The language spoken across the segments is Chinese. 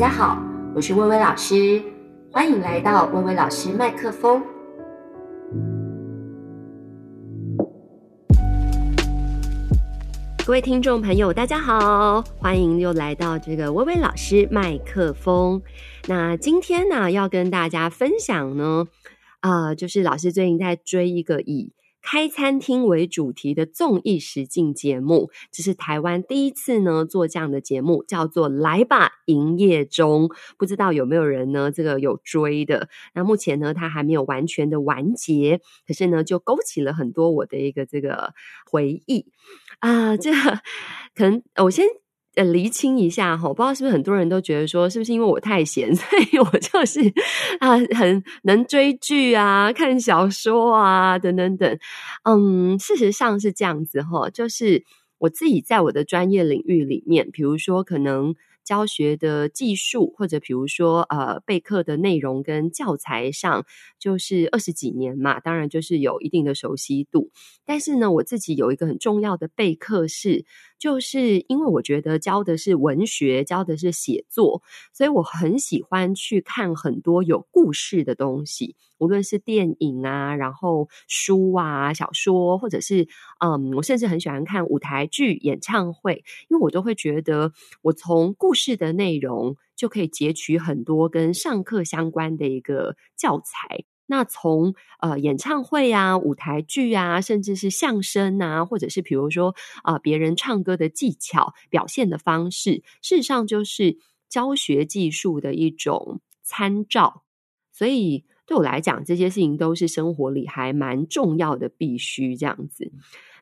大家好，我是薇薇老师，欢迎来到薇薇老师麦克风。各位听众朋友，大家好，欢迎又来到这个薇薇老师麦克风。那今天呢，要跟大家分享呢，啊、就是老师最近在追一个以开餐厅为主题的综艺实境节目，这是台湾第一次呢做这样的节目，叫做《来吧营业中》。不知道有没有人呢这个有追的？那目前呢，它还没有完全的完结，可是呢，就勾起了很多我的一个这个回忆啊、呃。这可能我先。呃，厘清一下哈，不知道是不是很多人都觉得说，是不是因为我太闲，所以我就是啊，很能追剧啊，看小说啊，等等等。嗯，事实上是这样子哈，就是我自己在我的专业领域里面，比如说可能。教学的技术，或者比如说呃备课的内容跟教材上，就是二十几年嘛，当然就是有一定的熟悉度。但是呢，我自己有一个很重要的备课是，就是因为我觉得教的是文学，教的是写作，所以我很喜欢去看很多有故事的东西。无论是电影啊，然后书啊、小说，或者是嗯，我甚至很喜欢看舞台剧、演唱会，因为我都会觉得，我从故事的内容就可以截取很多跟上课相关的一个教材。那从呃演唱会啊、舞台剧啊，甚至是相声啊，或者是比如说啊、呃、别人唱歌的技巧、表现的方式，事实上就是教学技术的一种参照，所以。对我来讲，这些事情都是生活里还蛮重要的，必须这样子。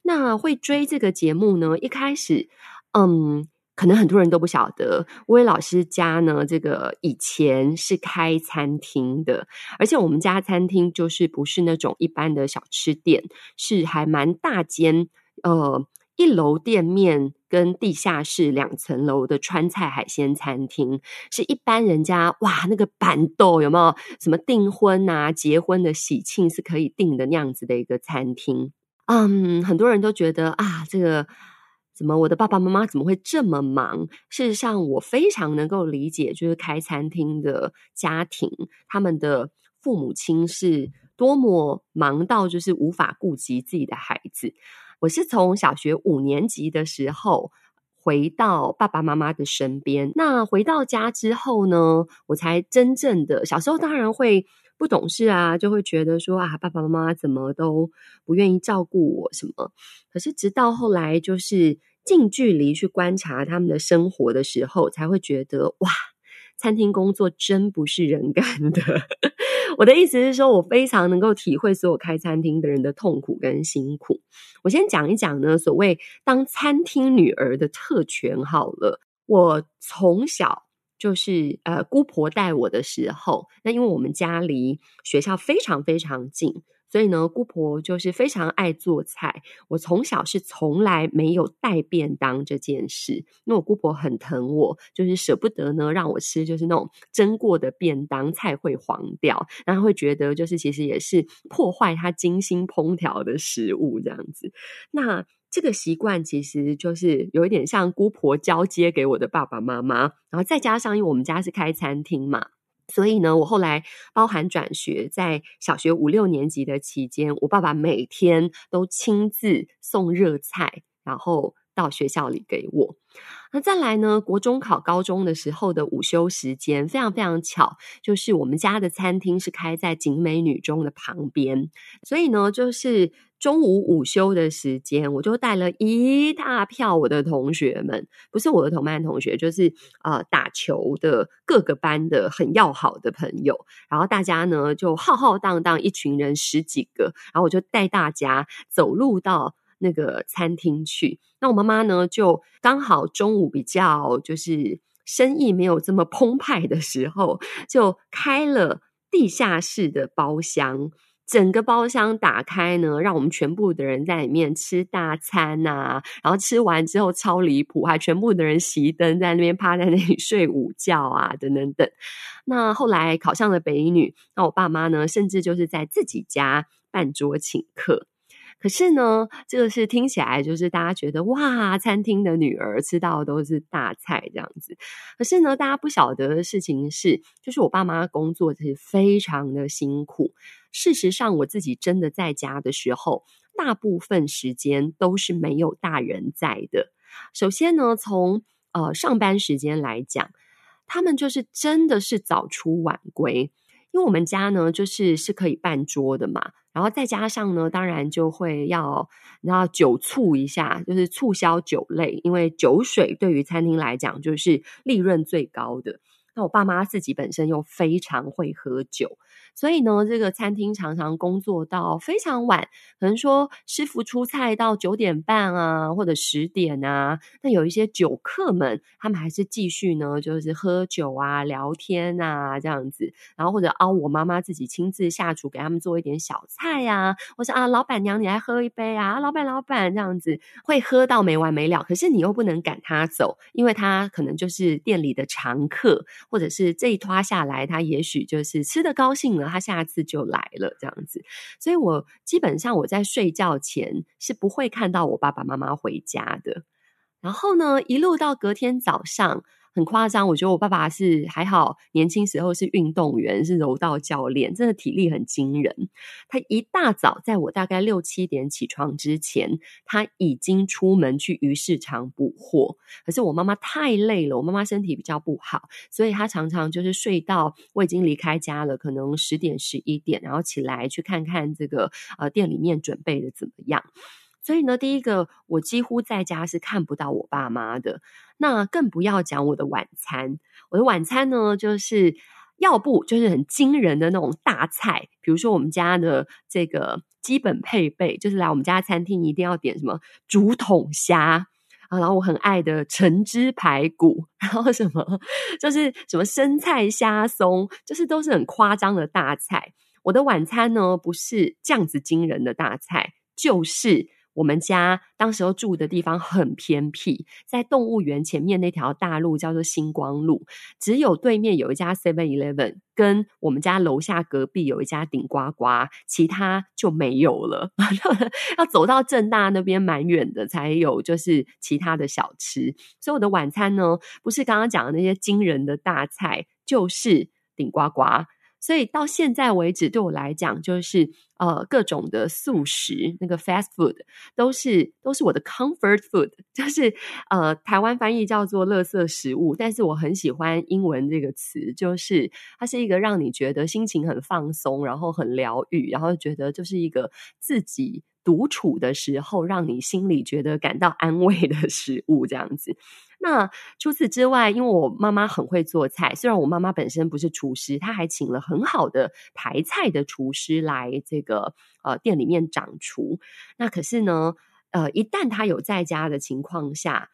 那会追这个节目呢？一开始，嗯，可能很多人都不晓得，威老师家呢，这个以前是开餐厅的，而且我们家餐厅就是不是那种一般的小吃店，是还蛮大间，呃。一楼店面跟地下室两层楼的川菜海鲜餐厅，是一般人家哇那个板豆有没有什么订婚啊、结婚的喜庆是可以订的那样子的一个餐厅？嗯，很多人都觉得啊，这个怎么我的爸爸妈妈怎么会这么忙？事实上，我非常能够理解，就是开餐厅的家庭，他们的父母亲是多么忙到就是无法顾及自己的孩子。我是从小学五年级的时候回到爸爸妈妈的身边。那回到家之后呢，我才真正的，小时候当然会不懂事啊，就会觉得说啊，爸爸妈妈怎么都不愿意照顾我什么。可是直到后来，就是近距离去观察他们的生活的时候，才会觉得哇，餐厅工作真不是人干的。我的意思是说，我非常能够体会所有开餐厅的人的痛苦跟辛苦。我先讲一讲呢，所谓当餐厅女儿的特权好了。我从小就是呃，姑婆带我的时候，那因为我们家离学校非常非常近。所以呢，姑婆就是非常爱做菜。我从小是从来没有带便当这件事，因为我姑婆很疼我，就是舍不得呢让我吃，就是那种蒸过的便当，菜会黄掉，然后会觉得就是其实也是破坏她精心烹调的食物这样子。那这个习惯其实就是有一点像姑婆交接给我的爸爸妈妈，然后再加上因为我们家是开餐厅嘛。所以呢，我后来包含转学，在小学五六年级的期间，我爸爸每天都亲自送热菜，然后到学校里给我。那再来呢，国中考高中的时候的午休时间，非常非常巧，就是我们家的餐厅是开在景美女中的旁边，所以呢，就是。中午午休的时间，我就带了一大票我的同学们，不是我的同班同学，就是呃打球的各个班的很要好的朋友，然后大家呢就浩浩荡荡一群人十几个，然后我就带大家走路到那个餐厅去。那我妈妈呢就刚好中午比较就是生意没有这么澎湃的时候，就开了地下室的包厢。整个包厢打开呢，让我们全部的人在里面吃大餐啊，然后吃完之后超离谱，还全部的人熄灯在那边趴在那里睡午觉啊，等等等。那后来考上了北一女，那我爸妈呢，甚至就是在自己家办桌请客。可是呢，这个是听起来就是大家觉得哇，餐厅的女儿吃到的都是大菜这样子。可是呢，大家不晓得的事情是，就是我爸妈工作是非常的辛苦。事实上，我自己真的在家的时候，大部分时间都是没有大人在的。首先呢，从呃上班时间来讲，他们就是真的是早出晚归。因为我们家呢，就是是可以办桌的嘛，然后再加上呢，当然就会要然后酒促一下，就是促销酒类，因为酒水对于餐厅来讲就是利润最高的。那我爸妈自己本身又非常会喝酒。所以呢，这个餐厅常常工作到非常晚，可能说师傅出菜到九点半啊，或者十点啊。那有一些酒客们，他们还是继续呢，就是喝酒啊、聊天啊这样子。然后或者啊，我妈妈自己亲自下厨给他们做一点小菜呀，或者啊，老板娘你来喝一杯啊，老板老板这样子会喝到没完没了。可是你又不能赶他走，因为他可能就是店里的常客，或者是这一拖下来，他也许就是吃的高兴了。他下次就来了，这样子，所以我基本上我在睡觉前是不会看到我爸爸妈妈回家的。然后呢，一路到隔天早上。很夸张，我觉得我爸爸是还好，年轻时候是运动员，是柔道教练，真的体力很惊人。他一大早，在我大概六七点起床之前，他已经出门去鱼市场补货。可是我妈妈太累了，我妈妈身体比较不好，所以她常常就是睡到我已经离开家了，可能十点十一点，然后起来去看看这个呃店里面准备的怎么样。所以呢，第一个我几乎在家是看不到我爸妈的，那更不要讲我的晚餐。我的晚餐呢，就是要不就是很惊人的那种大菜，比如说我们家的这个基本配备，就是来我们家餐厅一定要点什么竹筒虾啊，然后我很爱的橙汁排骨，然后什么就是什么生菜虾松，就是都是很夸张的大菜。我的晚餐呢，不是这样子惊人的大菜，就是。我们家当时候住的地方很偏僻，在动物园前面那条大路叫做星光路，只有对面有一家 Seven Eleven，跟我们家楼下隔壁有一家顶呱呱，其他就没有了。要走到正大那边蛮远的，才有就是其他的小吃。所以我的晚餐呢，不是刚刚讲的那些惊人的大菜，就是顶呱呱。所以到现在为止，对我来讲，就是呃各种的素食，那个 fast food 都是都是我的 comfort food，就是呃台湾翻译叫做垃圾食物，但是我很喜欢英文这个词，就是它是一个让你觉得心情很放松，然后很疗愈，然后觉得就是一个自己独处的时候，让你心里觉得感到安慰的食物，这样子。那除此之外，因为我妈妈很会做菜，虽然我妈妈本身不是厨师，她还请了很好的台菜的厨师来这个呃店里面掌厨。那可是呢，呃，一旦她有在家的情况下，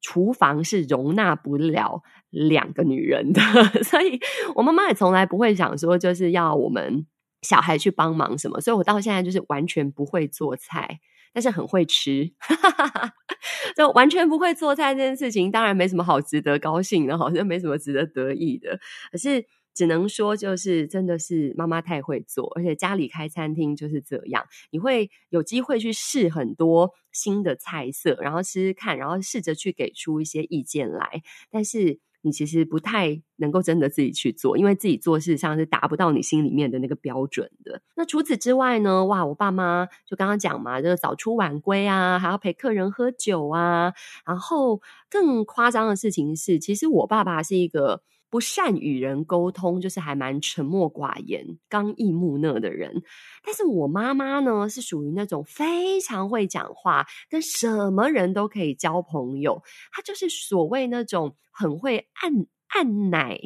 厨房是容纳不了两个女人的，所以我妈妈也从来不会想说就是要我们小孩去帮忙什么。所以我到现在就是完全不会做菜。但是很会吃，就完全不会做菜这件事情，当然没什么好值得高兴的，好像没什么值得得意的。可是只能说，就是真的是妈妈太会做，而且家里开餐厅就是这样，你会有机会去试很多新的菜色，然后试试看，然后试着去给出一些意见来，但是。你其实不太能够真的自己去做，因为自己做事实上是达不到你心里面的那个标准的。那除此之外呢？哇，我爸妈就刚刚讲嘛，就是早出晚归啊，还要陪客人喝酒啊。然后更夸张的事情是，其实我爸爸是一个。不善与人沟通，就是还蛮沉默寡言、刚毅木讷的人。但是我妈妈呢，是属于那种非常会讲话，跟什么人都可以交朋友。她就是所谓那种很会按按奶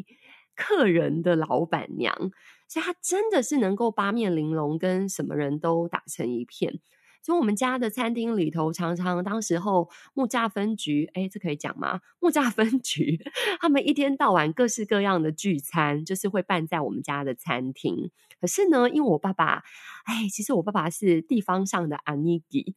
客人的老板娘，所以她真的是能够八面玲珑，跟什么人都打成一片。所以我们家的餐厅里头，常常当时候木栅分局，诶，这可以讲吗？木栅分局他们一天到晚各式各样的聚餐，就是会办在我们家的餐厅。可是呢，因为我爸爸，哎，其实我爸爸是地方上的阿尼基，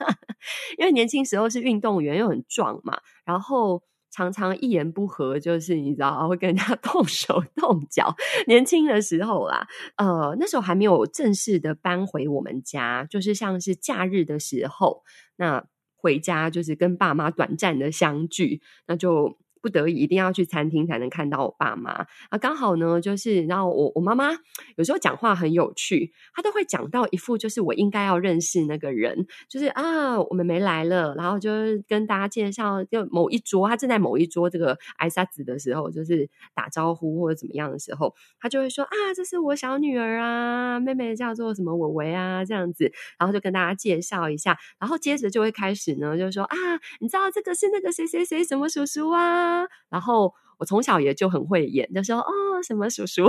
因为年轻时候是运动员，又很壮嘛，然后常常一言不合就是你知道会跟人家 动手动脚。年轻的时候啦，呃，那时候还没有正式的搬回我们家，就是像是假日的时候，那回家就是跟爸妈短暂的相聚，那就。不得已一定要去餐厅才能看到我爸妈啊！刚好呢，就是然后我我妈妈有时候讲话很有趣，她都会讲到一副就是我应该要认识那个人，就是啊，我们没来了，然后就跟大家介绍，就某一桌，她正在某一桌这个挨沙子的时候，就是打招呼或者怎么样的时候，她就会说啊，这是我小女儿啊，妹妹叫做什么伟伟啊，这样子，然后就跟大家介绍一下，然后接着就会开始呢，就说啊，你知道这个是那个谁谁谁什么叔叔啊。然后我从小也就很会演，就说哦什么叔叔，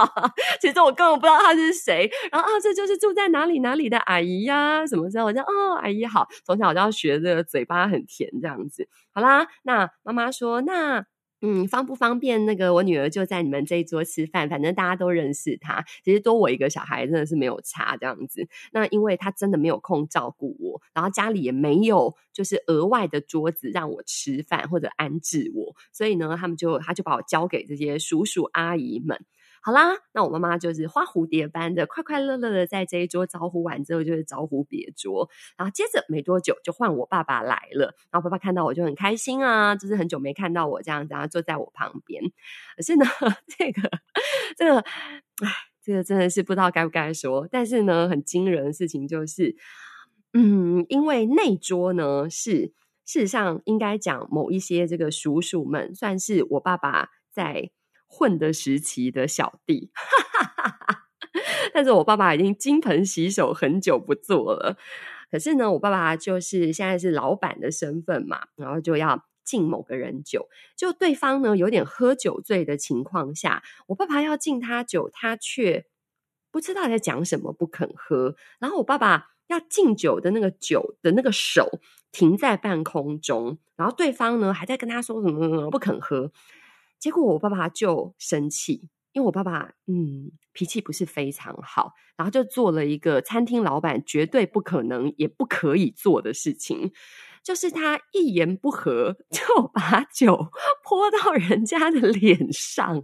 其实我根本不知道他是谁。然后啊，这就是住在哪里哪里的阿姨呀，什么时候我就哦阿姨好，从小我就要学这个嘴巴很甜这样子。好啦，那妈妈说那。嗯，方不方便？那个我女儿就在你们这一桌吃饭，反正大家都认识她。其实多我一个小孩真的是没有差这样子。那因为她真的没有空照顾我，然后家里也没有就是额外的桌子让我吃饭或者安置我，所以呢，他们就他就把我交给这些叔叔阿姨们。好啦，那我妈妈就是花蝴蝶般的快快乐乐的在这一桌招呼完之后，就是招呼别桌，然后接着没多久就换我爸爸来了，然后爸爸看到我就很开心啊，就是很久没看到我这样子，然后坐在我旁边。可是呢，这 个这个，哎，这个真的是不知道该不该说，但是呢，很惊人的事情就是，嗯，因为那桌呢是事实上应该讲某一些这个叔叔们，算是我爸爸在。混的时期的小弟，但是我爸爸已经金盆洗手很久不做了。可是呢，我爸爸就是现在是老板的身份嘛，然后就要敬某个人酒。就对方呢有点喝酒醉的情况下，我爸爸要敬他酒，他却不知道在讲什么，不肯喝。然后我爸爸要敬酒的那个酒的那个手停在半空中，然后对方呢还在跟他说什么什么不肯喝。结果我爸爸就生气，因为我爸爸嗯脾气不是非常好，然后就做了一个餐厅老板绝对不可能也不可以做的事情，就是他一言不合 就把酒 泼到人家的脸上。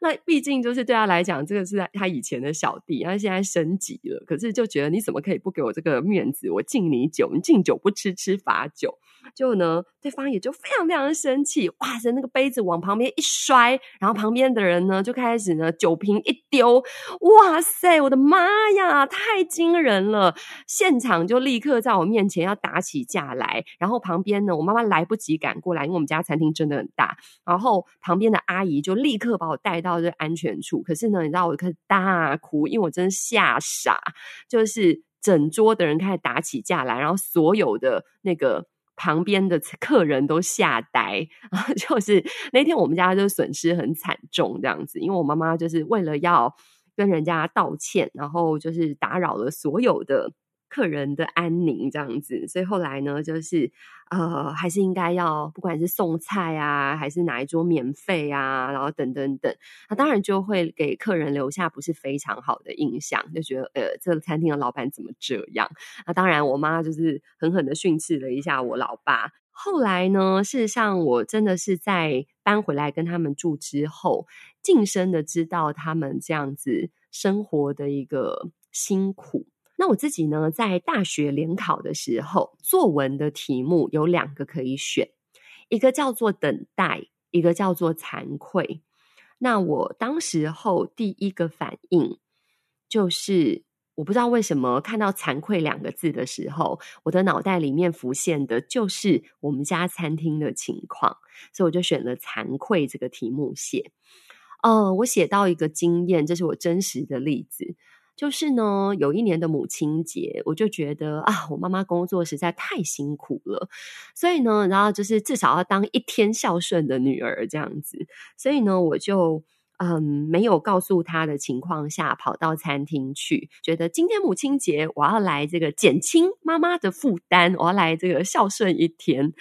那毕竟就是对他来讲，这个是他以前的小弟，他现在升级了，可是就觉得你怎么可以不给我这个面子？我敬你酒，你敬酒不吃吃罚酒。就呢，对方也就非常非常的生气，哇塞，那个杯子往旁边一摔，然后旁边的人呢就开始呢酒瓶一丢，哇塞，我的妈呀，太惊人了！现场就立刻在我面前要打起架来，然后旁边呢，我妈妈来不及赶过来，因为我们家餐厅真的很大，然后旁边的阿姨就立刻把我带到这安全处。可是呢，你知道我开始大哭，因为我真的吓傻，就是整桌的人开始打起架来，然后所有的那个。旁边的客人都吓呆，就是那天我们家就损失很惨重这样子，因为我妈妈就是为了要跟人家道歉，然后就是打扰了所有的。客人的安宁这样子，所以后来呢，就是呃，还是应该要不管是送菜啊，还是哪一桌免费啊，然后等等等，那当然就会给客人留下不是非常好的印象，就觉得呃，这个餐厅的老板怎么这样？那当然，我妈就是狠狠的训斥了一下我老爸。后来呢，事实上我真的是在搬回来跟他们住之后，近身的知道他们这样子生活的一个辛苦。那我自己呢，在大学联考的时候，作文的题目有两个可以选，一个叫做等待，一个叫做惭愧。那我当时候第一个反应就是，我不知道为什么看到“惭愧”两个字的时候，我的脑袋里面浮现的就是我们家餐厅的情况，所以我就选了“惭愧”这个题目写。呃，我写到一个经验，这是我真实的例子。就是呢，有一年的母亲节，我就觉得啊，我妈妈工作实在太辛苦了，所以呢，然后就是至少要当一天孝顺的女儿这样子，所以呢，我就嗯没有告诉她的情况下，跑到餐厅去，觉得今天母亲节我要来这个减轻妈妈的负担，我要来这个孝顺一天。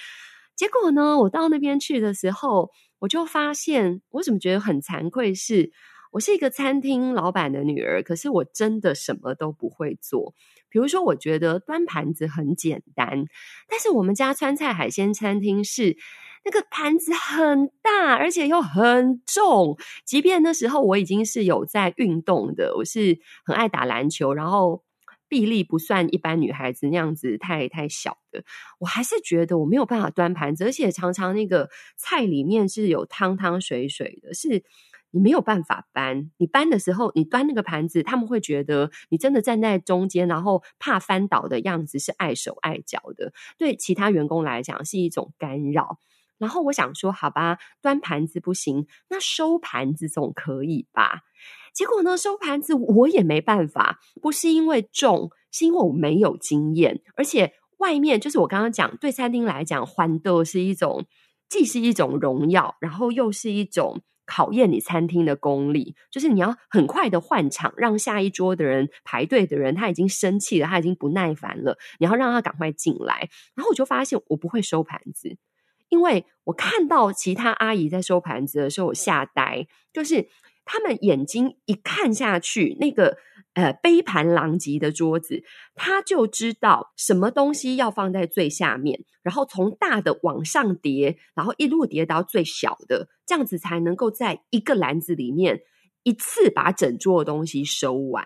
结果呢，我到那边去的时候，我就发现，我怎么觉得很惭愧是。我是一个餐厅老板的女儿，可是我真的什么都不会做。比如说，我觉得端盘子很简单，但是我们家川菜海鲜餐厅是那个盘子很大，而且又很重。即便那时候我已经是有在运动的，我是很爱打篮球，然后臂力不算一般女孩子那样子太太小的，我还是觉得我没有办法端盘子，而且常常那个菜里面是有汤汤水水的，是。你没有办法搬，你搬的时候，你端那个盘子，他们会觉得你真的站在中间，然后怕翻倒的样子是碍手碍脚的，对其他员工来讲是一种干扰。然后我想说，好吧，端盘子不行，那收盘子总可以吧？结果呢，收盘子我也没办法，不是因为重，是因为我没有经验，而且外面就是我刚刚讲，对餐厅来讲，欢豆是一种，既是一种荣耀，然后又是一种。考验你餐厅的功力，就是你要很快的换场，让下一桌的人排队的人他已经生气了，他已经不耐烦了，你要让他赶快进来。然后我就发现我不会收盘子，因为我看到其他阿姨在收盘子的时候，我吓呆，就是他们眼睛一看下去，那个。呃，杯盘狼藉的桌子，他就知道什么东西要放在最下面，然后从大的往上叠，然后一路叠到最小的，这样子才能够在一个篮子里面一次把整桌的东西收完。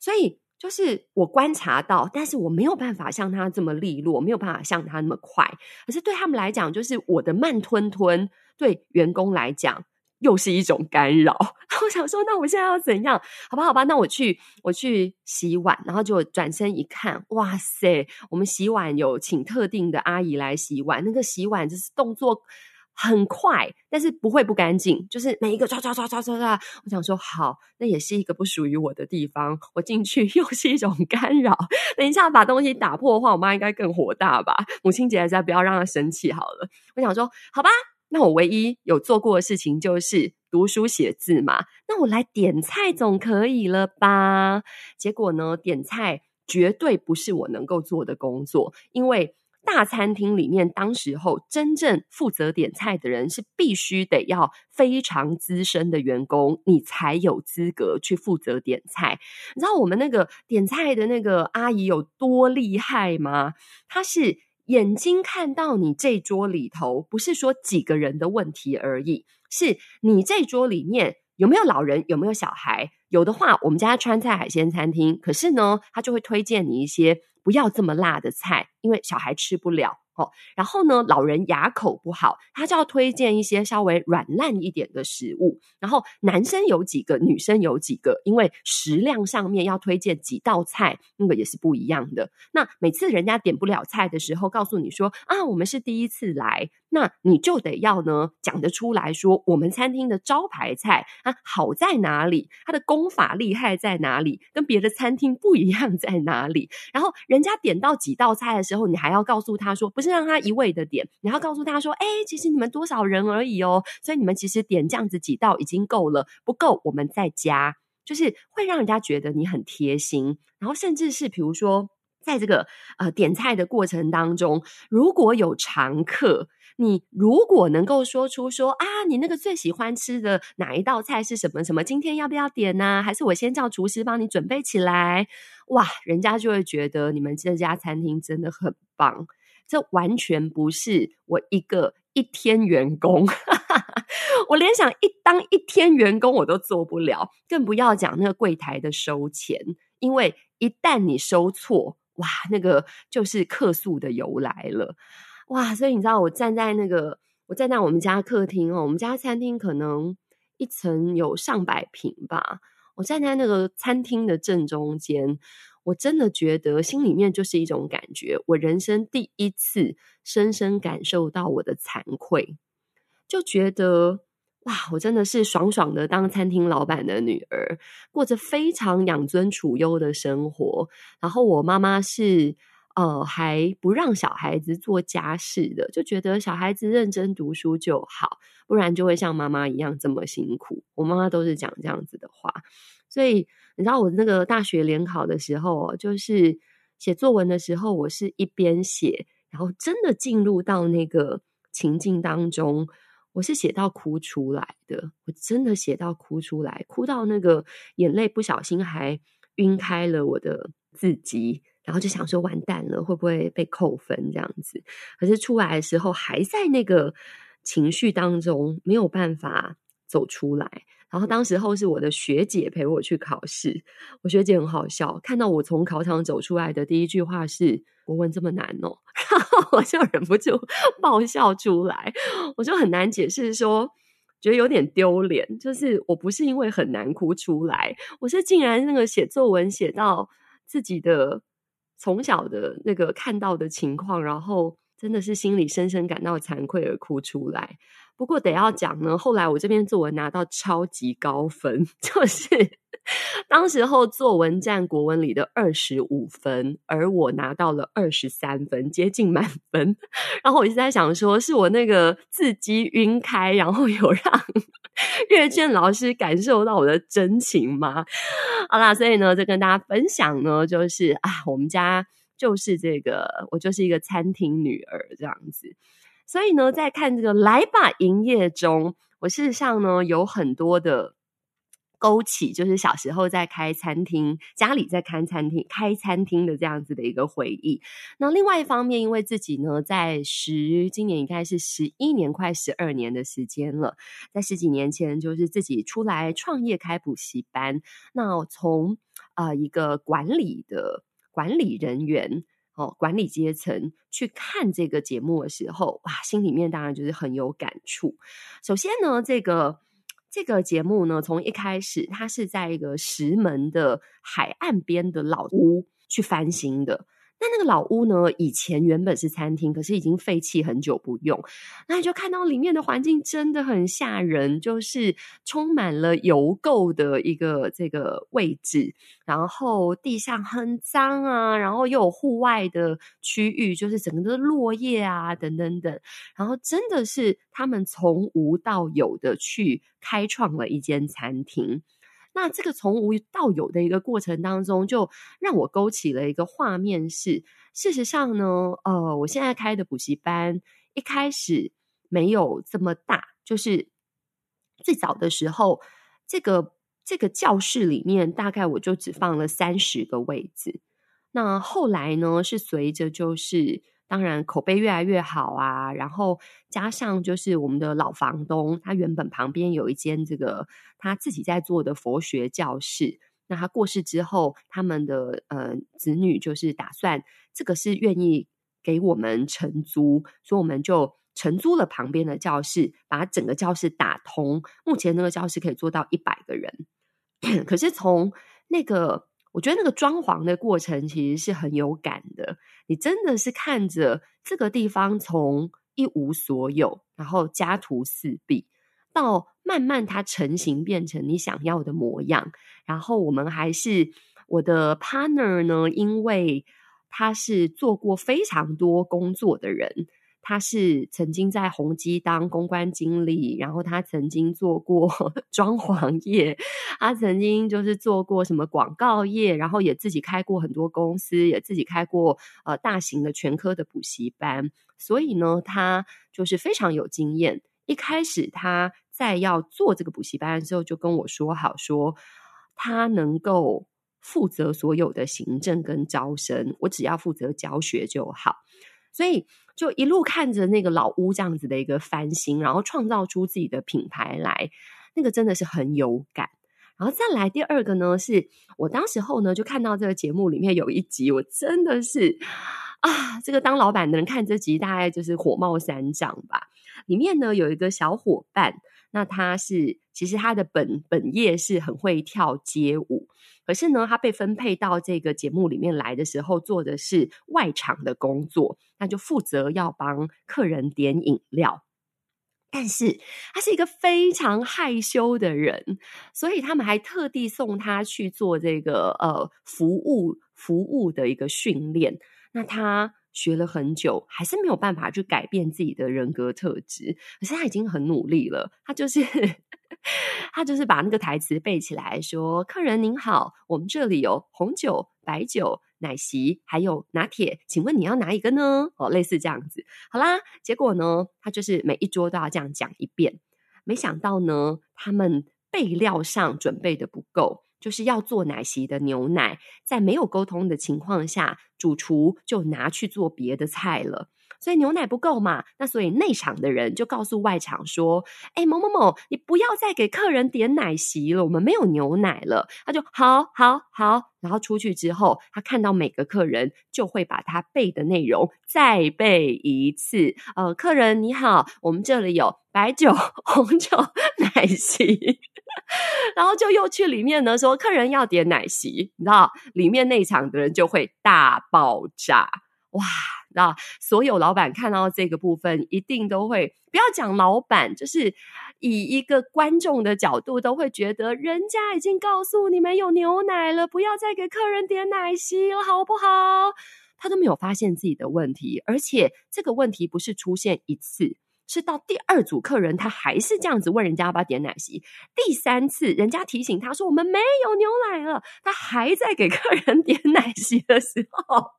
所以，就是我观察到，但是我没有办法像他这么利落，没有办法像他那么快。可是对他们来讲，就是我的慢吞吞，对员工来讲。又是一种干扰，我想说，那我现在要怎样？好吧，好吧，那我去，我去洗碗，然后就转身一看，哇塞，我们洗碗有请特定的阿姨来洗碗，那个洗碗就是动作很快，但是不会不干净，就是每一个抓抓抓抓抓抓。我想说，好，那也是一个不属于我的地方，我进去 又是一种干扰。等一下把东西打破的话，我妈应该更火大吧？母亲节还是不要让她生气好了。我想说，好吧。那我唯一有做过的事情就是读书写字嘛，那我来点菜总可以了吧？结果呢，点菜绝对不是我能够做的工作，因为大餐厅里面当时候真正负责点菜的人是必须得要非常资深的员工，你才有资格去负责点菜。你知道我们那个点菜的那个阿姨有多厉害吗？她是。眼睛看到你这桌里头，不是说几个人的问题而已，是你这桌里面有没有老人，有没有小孩？有的话，我们家川菜海鲜餐厅，可是呢，他就会推荐你一些不要这么辣的菜，因为小孩吃不了。哦，然后呢，老人牙口不好，他就要推荐一些稍微软烂一点的食物。然后男生有几个，女生有几个，因为食量上面要推荐几道菜，那个也是不一样的。那每次人家点不了菜的时候，告诉你说啊，我们是第一次来，那你就得要呢讲得出来说，我们餐厅的招牌菜啊好在哪里，它的功法厉害在哪里，跟别的餐厅不一样在哪里。然后人家点到几道菜的时候，你还要告诉他说不。是让他一味的点，你要告诉他说：“哎，其实你们多少人而已哦，所以你们其实点这样子几道已经够了，不够我们再加。”就是会让人家觉得你很贴心，然后甚至是比如说，在这个呃点菜的过程当中，如果有常客，你如果能够说出说啊，你那个最喜欢吃的哪一道菜是什么什么，今天要不要点呢？还是我先叫厨师帮你准备起来？哇，人家就会觉得你们这家餐厅真的很棒。这完全不是我一个一天员工，我连想一当一天员工我都做不了，更不要讲那个柜台的收钱，因为一旦你收错，哇，那个就是客诉的由来了，哇！所以你知道，我站在那个，我站在我们家客厅哦，我们家餐厅可能一层有上百坪吧，我站在那个餐厅的正中间。我真的觉得心里面就是一种感觉，我人生第一次深深感受到我的惭愧，就觉得哇，我真的是爽爽的当餐厅老板的女儿，过着非常养尊处优的生活。然后我妈妈是呃还不让小孩子做家事的，就觉得小孩子认真读书就好，不然就会像妈妈一样这么辛苦。我妈妈都是讲这样子的话，所以。你知道我那个大学联考的时候，就是写作文的时候，我是一边写，然后真的进入到那个情境当中，我是写到哭出来的，我真的写到哭出来，哭到那个眼泪不小心还晕开了我的字迹，然后就想说完蛋了，会不会被扣分这样子？可是出来的时候还在那个情绪当中没有办法走出来。然后当时候是我的学姐陪我去考试，我学姐很好笑，看到我从考场走出来的第一句话是“国文这么难哦”，然后我就忍不住爆笑出来，我就很难解释说，觉得有点丢脸，就是我不是因为很难哭出来，我是竟然那个写作文写到自己的从小的那个看到的情况，然后真的是心里深深感到惭愧而哭出来。不过得要讲呢，后来我这篇作文拿到超级高分，就是当时候作文占国文里的二十五分，而我拿到了二十三分，接近满分。然后我一直在想说，是我那个字迹晕开，然后有让 阅卷老师感受到我的真情吗？好啦，所以呢，就跟大家分享呢，就是啊，我们家就是这个，我就是一个餐厅女儿这样子。所以呢，在看这个来吧营业中，我事实上呢有很多的勾起，就是小时候在开餐厅，家里在开餐厅、开餐厅的这样子的一个回忆。那另外一方面，因为自己呢在十今年应该是十一年，快十二年的时间了，在十几年前就是自己出来创业开补习班。那从啊、一个管理的管理人员。哦，管理阶层去看这个节目的时候，哇，心里面当然就是很有感触。首先呢，这个这个节目呢，从一开始，它是在一个石门的海岸边的老屋去翻新的。那那个老屋呢，以前原本是餐厅，可是已经废弃很久不用。那你就看到里面的环境真的很吓人，就是充满了油垢的一个这个位置，然后地上很脏啊，然后又有户外的区域，就是整个的落叶啊等等等，然后真的是他们从无到有的去开创了一间餐厅。那这个从无到有的一个过程当中，就让我勾起了一个画面是：事实上呢，呃，我现在开的补习班一开始没有这么大，就是最早的时候，这个这个教室里面大概我就只放了三十个位置。那后来呢，是随着就是。当然，口碑越来越好啊，然后加上就是我们的老房东，他原本旁边有一间这个他自己在做的佛学教室。那他过世之后，他们的呃子女就是打算这个是愿意给我们承租，所以我们就承租了旁边的教室，把整个教室打通。目前那个教室可以做到一百个人，可是从那个。我觉得那个装潢的过程其实是很有感的，你真的是看着这个地方从一无所有，然后家徒四壁，到慢慢它成型变成你想要的模样。然后我们还是我的 partner 呢，因为他是做过非常多工作的人。他是曾经在宏基当公关经理，然后他曾经做过 装潢业，他曾经就是做过什么广告业，然后也自己开过很多公司，也自己开过呃大型的全科的补习班，所以呢，他就是非常有经验。一开始他在要做这个补习班的时候，就跟我说好说，他能够负责所有的行政跟招生，我只要负责教学就好。所以就一路看着那个老屋这样子的一个翻新，然后创造出自己的品牌来，那个真的是很有感。然后再来第二个呢，是我当时候呢就看到这个节目里面有一集，我真的是啊，这个当老板的人看这集大概就是火冒三丈吧。里面呢有一个小伙伴，那他是其实他的本本业是很会跳街舞。可是呢，他被分配到这个节目里面来的时候，做的是外场的工作，那就负责要帮客人点饮料。但是他是一个非常害羞的人，所以他们还特地送他去做这个呃服务服务的一个训练。那他学了很久，还是没有办法去改变自己的人格特质。可是他已经很努力了，他就是。他就是把那个台词背起来，说：“客人您好，我们这里有红酒、白酒、奶昔，还有拿铁，请问你要哪一个呢？”哦，类似这样子。好啦，结果呢，他就是每一桌都要这样讲一遍。没想到呢，他们备料上准备的不够，就是要做奶昔的牛奶，在没有沟通的情况下，主厨就拿去做别的菜了。所以牛奶不够嘛，那所以内场的人就告诉外场说：“哎，某某某，你不要再给客人点奶昔了，我们没有牛奶了。”他就好好好，然后出去之后，他看到每个客人就会把他背的内容再背一次。呃，客人你好，我们这里有白酒、红酒、奶昔，然后就又去里面呢说，客人要点奶昔，你知道，里面内场的人就会大爆炸，哇！那所有老板看到这个部分，一定都会不要讲老板，就是以一个观众的角度，都会觉得人家已经告诉你们有牛奶了，不要再给客人点奶昔了，好不好？他都没有发现自己的问题，而且这个问题不是出现一次，是到第二组客人，他还是这样子问人家要不要点奶昔。第三次，人家提醒他说我们没有牛奶了，他还在给客人点奶昔的时候。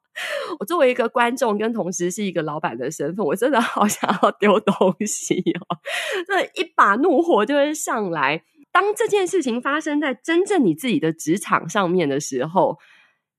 我作为一个观众，跟同时是一个老板的身份，我真的好想要丢东西哦！这一把怒火就会上来。当这件事情发生在真正你自己的职场上面的时候，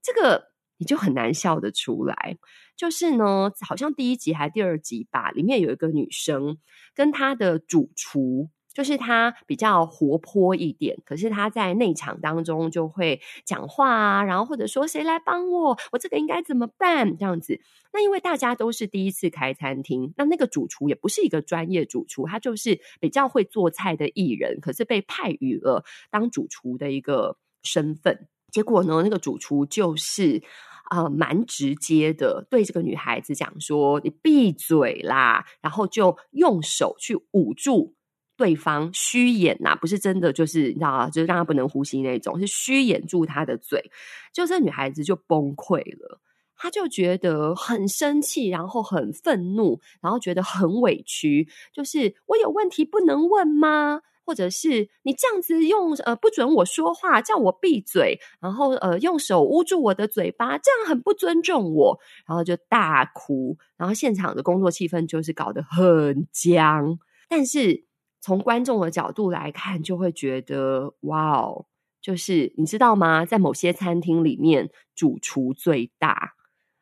这个你就很难笑得出来。就是呢，好像第一集还第二集吧，里面有一个女生跟她的主厨。就是他比较活泼一点，可是他在内场当中就会讲话啊，然后或者说谁来帮我，我这个应该怎么办这样子。那因为大家都是第一次开餐厅，那那个主厨也不是一个专业主厨，他就是比较会做菜的艺人，可是被派予了当主厨的一个身份。结果呢，那个主厨就是啊，呃，蛮直接的对这个女孩子讲说：“你闭嘴啦！”然后就用手去捂住。对方虚掩呐、啊，不是真的，就是你知道啊，就是让他不能呼吸那种，是虚掩住他的嘴，就这女孩子就崩溃了，她就觉得很生气，然后很愤怒，然后觉得很委屈，就是我有问题不能问吗？或者是你这样子用呃不准我说话，叫我闭嘴，然后呃用手捂住我的嘴巴，这样很不尊重我，然后就大哭，然后现场的工作气氛就是搞得很僵，但是。从观众的角度来看，就会觉得哇哦，就是你知道吗？在某些餐厅里面，主厨最大。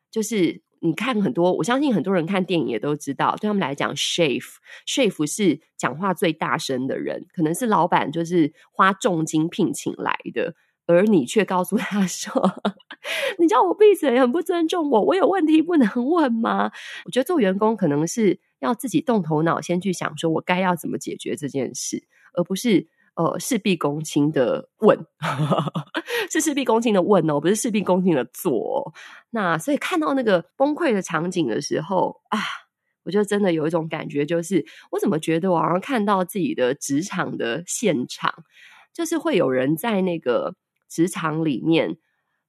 就是你看很多，我相信很多人看电影也都知道，对他们来讲，chef，chef 是讲话最大声的人，可能是老板就是花重金聘请来的，而你却告诉他说：“ 你叫我闭嘴，很不尊重我，我有问题不能问吗？”我觉得做员工可能是。要自己动头脑，先去想说我该要怎么解决这件事，而不是呃事必躬亲的问，是事必躬亲的问哦，不是事必躬亲的做哦。那所以看到那个崩溃的场景的时候啊，我就真的有一种感觉，就是我怎么觉得我好像看到自己的职场的现场，就是会有人在那个职场里面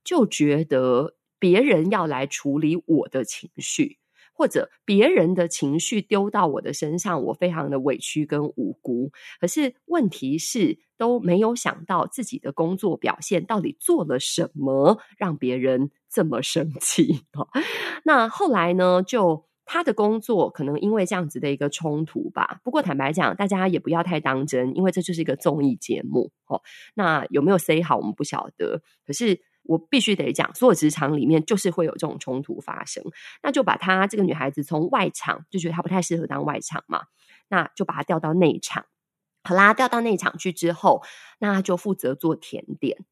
就觉得别人要来处理我的情绪。或者别人的情绪丢到我的身上，我非常的委屈跟无辜。可是问题是都没有想到自己的工作表现到底做了什么，让别人这么生气。那后来呢，就他的工作可能因为这样子的一个冲突吧。不过坦白讲，大家也不要太当真，因为这就是一个综艺节目。哦，那有没有 say 好，我们不晓得。可是。我必须得讲，所有职场里面就是会有这种冲突发生，那就把她这个女孩子从外场就觉得她不太适合当外场嘛，那就把她调到内场。好啦，调到内场去之后，那她就负责做甜点。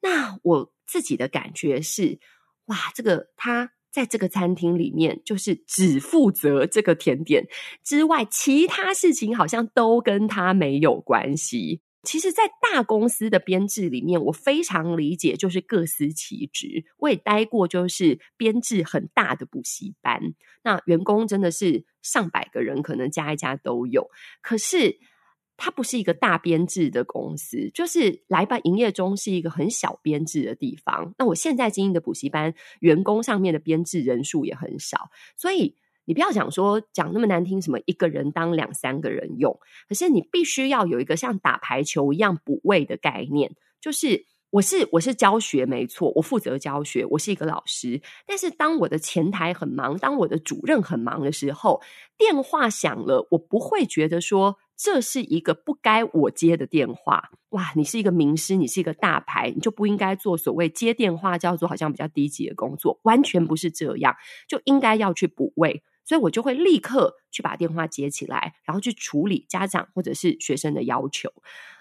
那我自己的感觉是，哇，这个她在这个餐厅里面就是只负责这个甜点之外，其他事情好像都跟她没有关系。其实，在大公司的编制里面，我非常理解，就是各司其职。我也待过，就是编制很大的补习班，那员工真的是上百个人，可能加一加都有。可是，它不是一个大编制的公司，就是来办营业中是一个很小编制的地方。那我现在经营的补习班，员工上面的编制人数也很少，所以。你不要讲说讲那么难听，什么一个人当两三个人用，可是你必须要有一个像打排球一样补位的概念。就是我是我是教学没错，我负责教学，我是一个老师。但是当我的前台很忙，当我的主任很忙的时候，电话响了，我不会觉得说这是一个不该我接的电话。哇，你是一个名师，你是一个大牌，你就不应该做所谓接电话叫做好像比较低级的工作，完全不是这样，就应该要去补位。所以我就会立刻去把电话接起来，然后去处理家长或者是学生的要求。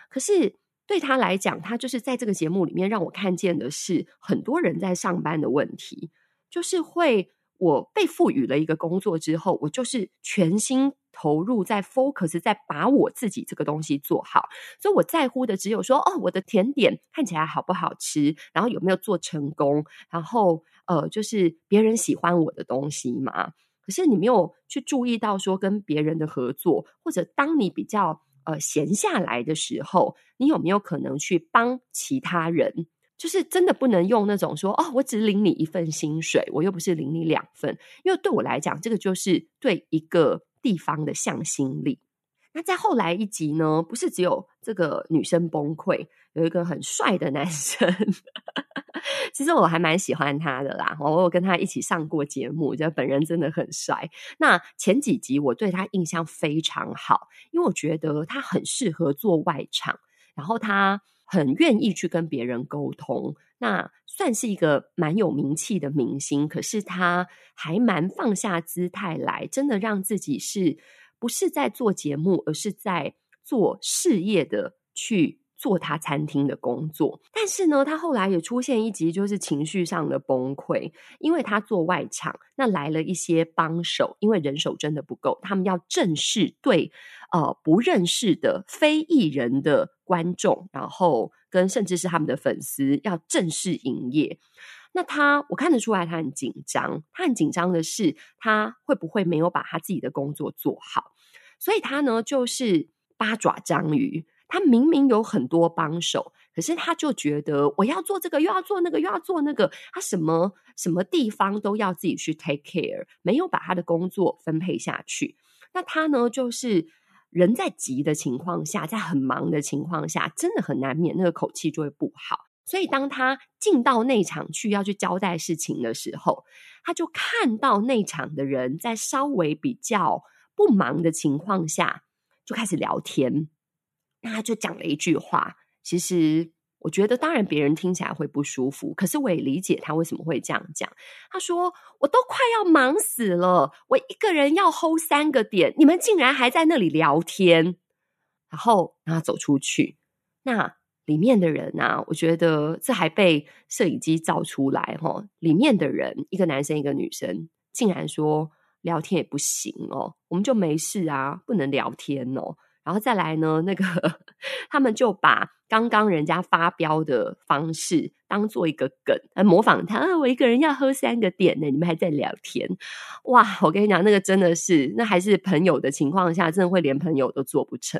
可是对他来讲，他就是在这个节目里面让我看见的是很多人在上班的问题，就是会我被赋予了一个工作之后，我就是全心投入在 focus 在把我自己这个东西做好。所以我在乎的只有说，哦，我的甜点看起来好不好吃，然后有没有做成功，然后呃，就是别人喜欢我的东西嘛。可是你没有去注意到说跟别人的合作，或者当你比较呃闲下来的时候，你有没有可能去帮其他人？就是真的不能用那种说哦，我只领你一份薪水，我又不是领你两份，因为对我来讲，这个就是对一个地方的向心力。那在后来一集呢，不是只有这个女生崩溃，有一个很帅的男生。其实我还蛮喜欢他的啦，我有跟他一起上过节目，觉得本人真的很帅。那前几集我对他印象非常好，因为我觉得他很适合做外场，然后他很愿意去跟别人沟通。那算是一个蛮有名气的明星，可是他还蛮放下姿态来，真的让自己是不是在做节目，而是在做事业的去。做他餐厅的工作，但是呢，他后来也出现一集，就是情绪上的崩溃，因为他做外场，那来了一些帮手，因为人手真的不够，他们要正式对呃不认识的非艺人的观众，然后跟甚至是他们的粉丝要正式营业。那他我看得出来，他很紧张，他很紧张的是他会不会没有把他自己的工作做好，所以他呢就是八爪章鱼。他明明有很多帮手，可是他就觉得我要做这个，又要做那个，又要做那个，他什么什么地方都要自己去 take care，没有把他的工作分配下去。那他呢，就是人在急的情况下，在很忙的情况下，真的很难免那个口气就会不好。所以当他进到内场去要去交代事情的时候，他就看到内场的人在稍微比较不忙的情况下，就开始聊天。那他就讲了一句话，其实我觉得，当然别人听起来会不舒服，可是我也理解他为什么会这样讲。他说：“我都快要忙死了，我一个人要 hold 三个点，你们竟然还在那里聊天。”然后，然后走出去，那里面的人啊，我觉得这还被摄影机照出来齁。里面的人，一个男生，一个女生，竟然说聊天也不行哦，我们就没事啊，不能聊天哦。然后再来呢，那个 他们就把刚刚人家发飙的方式当做一个梗来模仿他。啊，我一个人要喝三个点呢，你们还在聊天？哇！我跟你讲，那个真的是，那还是朋友的情况下，真的会连朋友都做不成，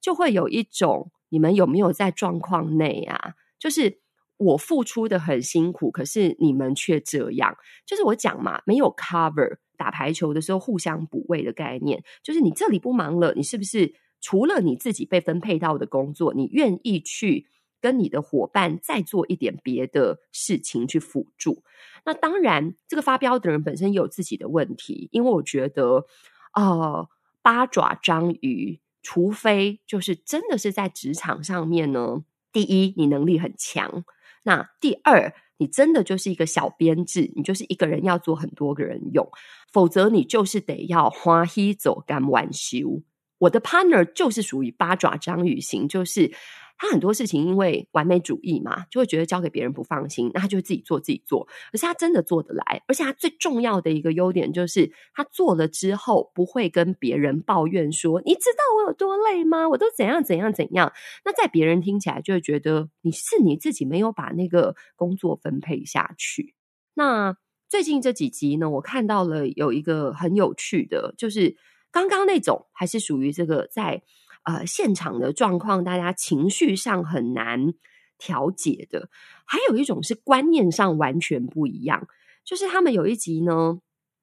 就会有一种你们有没有在状况内啊？就是我付出的很辛苦，可是你们却这样。就是我讲嘛，没有 cover 打排球的时候互相补位的概念，就是你这里不忙了，你是不是？除了你自己被分配到的工作，你愿意去跟你的伙伴再做一点别的事情去辅助。那当然，这个发飙的人本身也有自己的问题，因为我觉得，呃，八爪章鱼，除非就是真的是在职场上面呢，第一，你能力很强；那第二，你真的就是一个小编制，你就是一个人要做很多个人用，否则你就是得要欢喜做甘愿受。我的 partner 就是属于八爪章鱼型，就是他很多事情因为完美主义嘛，就会觉得交给别人不放心，那他就会自己做自己做。可是他真的做得来，而且他最重要的一个优点就是他做了之后不会跟别人抱怨说：“你知道我有多累吗？我都怎样怎样怎样。”那在别人听起来就会觉得你是你自己没有把那个工作分配下去。那最近这几集呢，我看到了有一个很有趣的，就是。刚刚那种还是属于这个在呃现场的状况，大家情绪上很难调节的。还有一种是观念上完全不一样，就是他们有一集呢，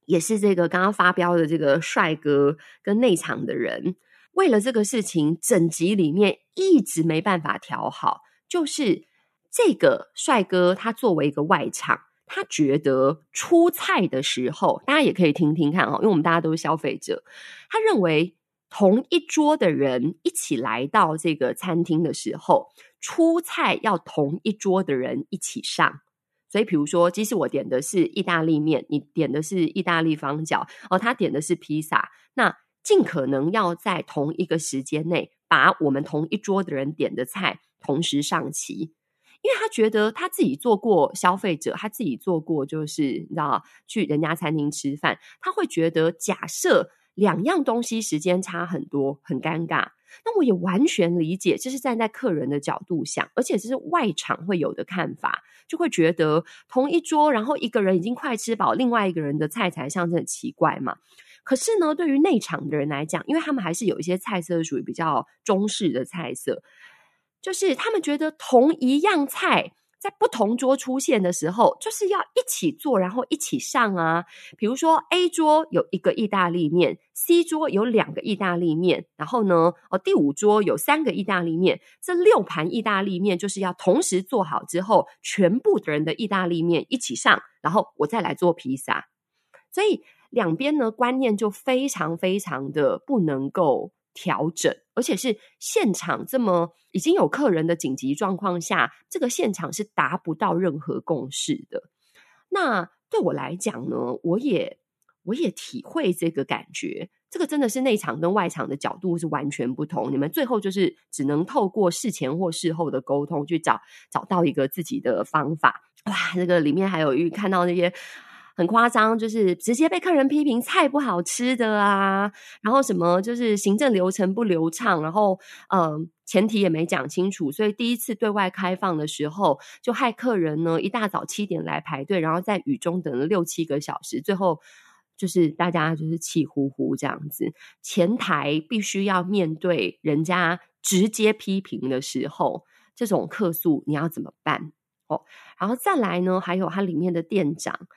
也是这个刚刚发飙的这个帅哥跟内场的人，为了这个事情，整集里面一直没办法调好。就是这个帅哥他作为一个外场。他觉得出菜的时候，大家也可以听听看哦，因为我们大家都是消费者。他认为同一桌的人一起来到这个餐厅的时候，出菜要同一桌的人一起上。所以，比如说，即使我点的是意大利面，你点的是意大利方饺，哦，他点的是披萨，那尽可能要在同一个时间内，把我们同一桌的人点的菜同时上齐，因为他觉得他自己做过消费者，他自己做过，就是你知道，去人家餐厅吃饭，他会觉得，假设两样东西时间差很多，很尴尬。那我也完全理解，这是站在客人的角度想，而且这是外场会有的看法，就会觉得同一桌，然后一个人已经快吃饱，另外一个人的菜才上，这很奇怪嘛。可是呢，对于内场的人来讲，因为他们还是有一些菜色属于比较中式的菜色，就是他们觉得同一样菜。在不同桌出现的时候，就是要一起做，然后一起上啊。比如说，A 桌有一个意大利面，C 桌有两个意大利面，然后呢，哦，第五桌有三个意大利面。这六盘意大利面就是要同时做好之后，全部人的意大利面一起上，然后我再来做披萨。所以两边呢，观念就非常非常的不能够调整，而且是现场这么已经有客人的紧急状况下，这个现场是达不到任何共识的。那对我来讲呢，我也我也体会这个感觉。这个真的是内场跟外场的角度是完全不同。你们最后就是只能透过事前或事后的沟通去找找到一个自己的方法。哇，这个里面还有遇看到那些。很夸张，就是直接被客人批评菜不好吃的啊，然后什么就是行政流程不流畅，然后嗯，前提也没讲清楚，所以第一次对外开放的时候，就害客人呢一大早七点来排队，然后在雨中等了六七个小时，最后就是大家就是气呼呼这样子，前台必须要面对人家直接批评的时候，这种客诉你要怎么办？哦，然后再来呢，还有它里面的店长。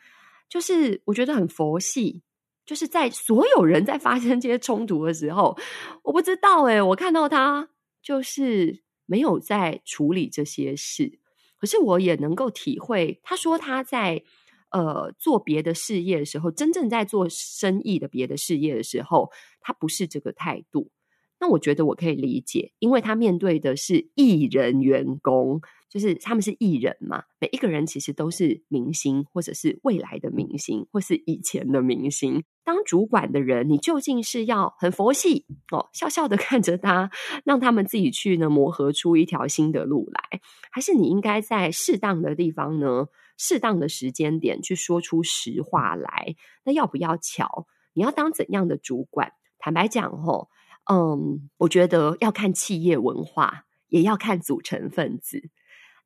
就是我觉得很佛系，就是在所有人在发生这些冲突的时候，我不知道诶，我看到他就是没有在处理这些事，可是我也能够体会，他说他在呃做别的事业的时候，真正在做生意的别的事业的时候，他不是这个态度。那我觉得我可以理解，因为他面对的是艺人员工。就是他们是艺人嘛，每一个人其实都是明星，或者是未来的明星，或是以前的明星。当主管的人，你究竟是要很佛系哦，笑笑的 看着他，让他们自己去呢磨合出一条新的路来，还是你应该在适当的地方呢，适当的时间点去说出实话来？那要不要巧？你要当怎样的主管？坦白讲，吼，嗯，我觉得要看企业文化，也要看组成分子。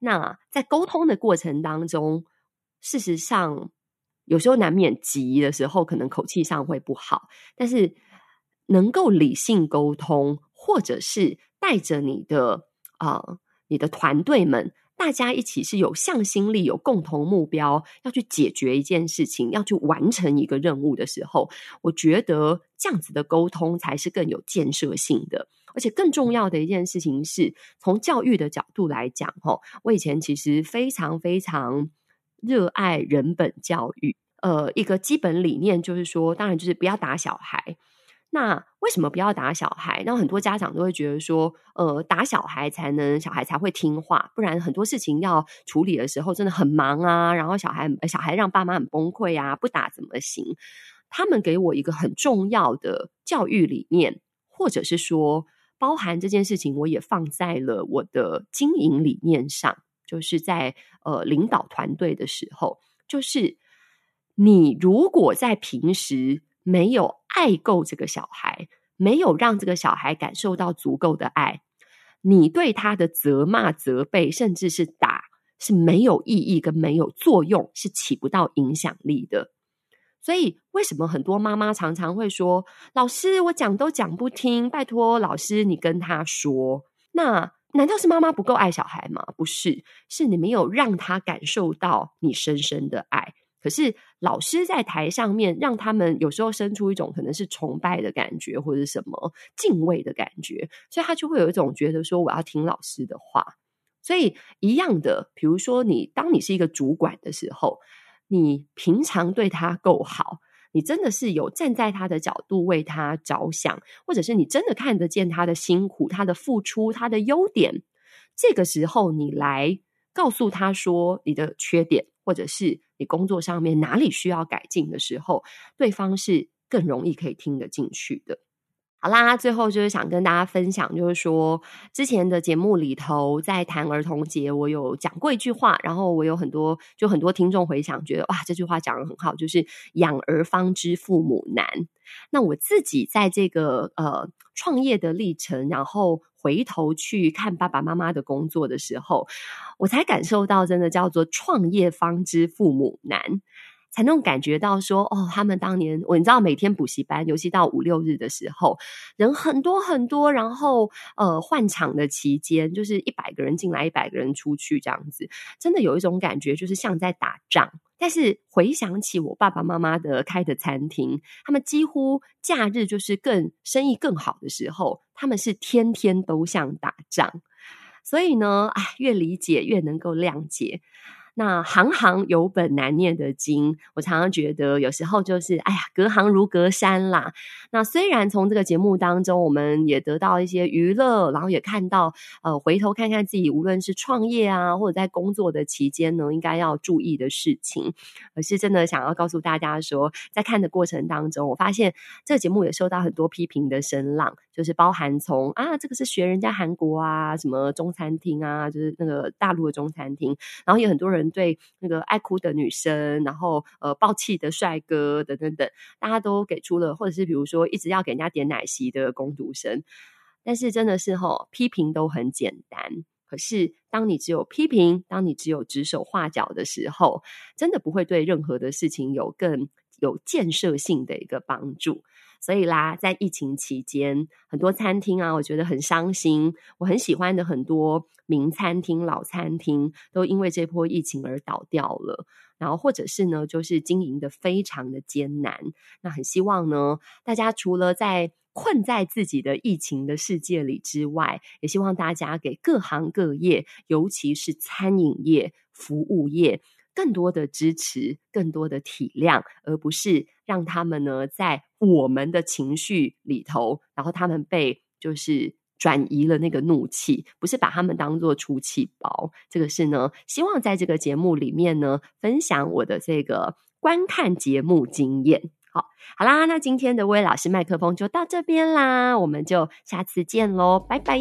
那在沟通的过程当中，事实上有时候难免急的时候，可能口气上会不好。但是能够理性沟通，或者是带着你的啊、你的团队们，大家一起是有向心力、有共同目标，要去解决一件事情，要去完成一个任务的时候，我觉得这样子的沟通才是更有建设性的。而且更重要的一件事情是，从教育的角度来讲，吼，我以前其实非常非常热爱人本教育。呃，一个基本理念就是说，当然就是不要打小孩。那为什么不要打小孩？那很多家长都会觉得说，呃，打小孩才能小孩才会听话，不然很多事情要处理的时候真的很忙啊。然后小孩小孩让爸妈很崩溃啊，不打怎么行？他们给我一个很重要的教育理念，或者是说。包含这件事情，我也放在了我的经营理念上，就是在呃领导团队的时候，就是你如果在平时没有爱够这个小孩，没有让这个小孩感受到足够的爱，你对他的责骂、责备，甚至是打，是没有意义跟没有作用，是起不到影响力的。所以，为什么很多妈妈常常会说：“老师，我讲都讲不听，拜托老师你跟他说。”那难道是妈妈不够爱小孩吗？不是，是你没有让他感受到你深深的爱。可是老师在台上面，让他们有时候生出一种可能是崇拜的感觉，或者什么敬畏的感觉，所以他就会有一种觉得说：“我要听老师的话。”所以一样的，比如说你当你是一个主管的时候。你平常对他够好，你真的是有站在他的角度为他着想，或者是你真的看得见他的辛苦、他的付出、他的优点，这个时候你来告诉他说你的缺点，或者是你工作上面哪里需要改进的时候，对方是更容易可以听得进去的。好啦，最后就是想跟大家分享，就是说之前的节目里头在谈儿童节，我有讲过一句话，然后我有很多就很多听众回想，觉得哇，这句话讲得很好，就是养儿方知父母难。那我自己在这个呃创业的历程，然后回头去看爸爸妈妈的工作的时候，我才感受到真的叫做创业方知父母难。才能感觉到说，哦，他们当年，我你知道，每天补习班，尤其到五六日的时候，人很多很多，然后呃，换场的期间，就是一百个人进来，一百个人出去，这样子，真的有一种感觉，就是像在打仗。但是回想起我爸爸妈妈的开的餐厅，他们几乎假日就是更生意更好的时候，他们是天天都像打仗。所以呢，哎，越理解越能够谅解。那行行有本难念的经，我常常觉得有时候就是，哎呀，隔行如隔山啦。那虽然从这个节目当中，我们也得到一些娱乐，然后也看到，呃，回头看看自己，无论是创业啊，或者在工作的期间呢，应该要注意的事情，而是真的想要告诉大家说，在看的过程当中，我发现这个节目也受到很多批评的声浪，就是包含从啊，这个是学人家韩国啊，什么中餐厅啊，就是那个大陆的中餐厅，然后有很多人。对那个爱哭的女生，然后呃爆气的帅哥等等等，大家都给出了，或者是比如说一直要给人家点奶昔的攻读生，但是真的是齁，批评都很简单，可是当你只有批评，当你只有指手画脚的时候，真的不会对任何的事情有更有建设性的一个帮助。所以啦，在疫情期间，很多餐厅啊，我觉得很伤心。我很喜欢的很多名餐厅、老餐厅，都因为这波疫情而倒掉了。然后，或者是呢，就是经营得非常的艰难。那很希望呢，大家除了在困在自己的疫情的世界里之外，也希望大家给各行各业，尤其是餐饮业、服务业。更多的支持，更多的体谅，而不是让他们呢在我们的情绪里头，然后他们被就是转移了那个怒气，不是把他们当做出气包。这个是呢，希望在这个节目里面呢，分享我的这个观看节目经验。好，好啦，那今天的薇薇老师麦克风就到这边啦，我们就下次见喽，拜拜。